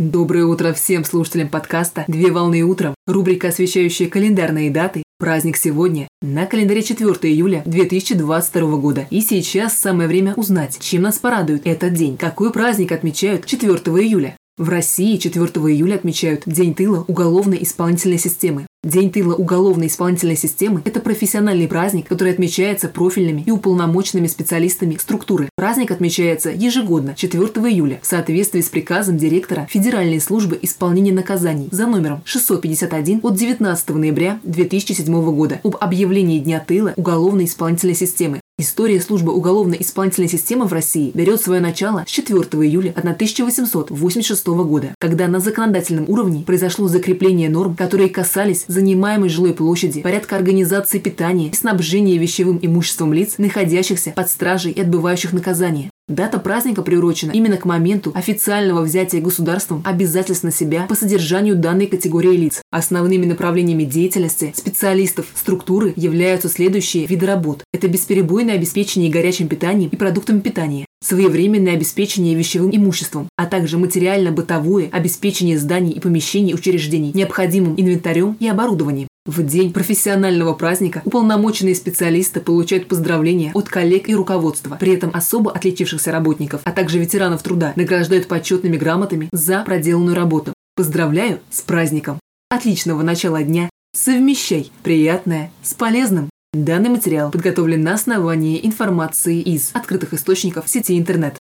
Доброе утро всем слушателям подкаста «Две волны утром». Рубрика, освещающая календарные даты. Праздник сегодня. На календаре 4 июля 2022 года. И сейчас самое время узнать, чем нас порадует этот день. Какой праздник отмечают 4 июля? В России 4 июля отмечают День тыла уголовной исполнительной системы. День тыла уголовной исполнительной системы – это профессиональный праздник, который отмечается профильными и уполномоченными специалистами структуры. Праздник отмечается ежегодно 4 июля в соответствии с приказом директора Федеральной службы исполнения наказаний за номером 651 от 19 ноября 2007 года об объявлении Дня тыла уголовной исполнительной системы. История службы уголовно-исполнительной системы в России берет свое начало с 4 июля 1886 года, когда на законодательном уровне произошло закрепление норм, которые касались занимаемой жилой площади, порядка организации питания и снабжения вещевым имуществом лиц, находящихся под стражей и отбывающих наказание. Дата праздника приурочена именно к моменту официального взятия государством обязательств на себя по содержанию данной категории лиц. Основными направлениями деятельности специалистов структуры являются следующие виды работ. Это бесперебойное обеспечение горячим питанием и продуктами питания, своевременное обеспечение вещевым имуществом, а также материально-бытовое обеспечение зданий и помещений учреждений необходимым инвентарем и оборудованием. В день профессионального праздника уполномоченные специалисты получают поздравления от коллег и руководства. При этом особо отличившихся работников, а также ветеранов труда награждают почетными грамотами за проделанную работу. Поздравляю с праздником! Отличного начала дня! Совмещай приятное с полезным! Данный материал подготовлен на основании информации из открытых источников сети интернет.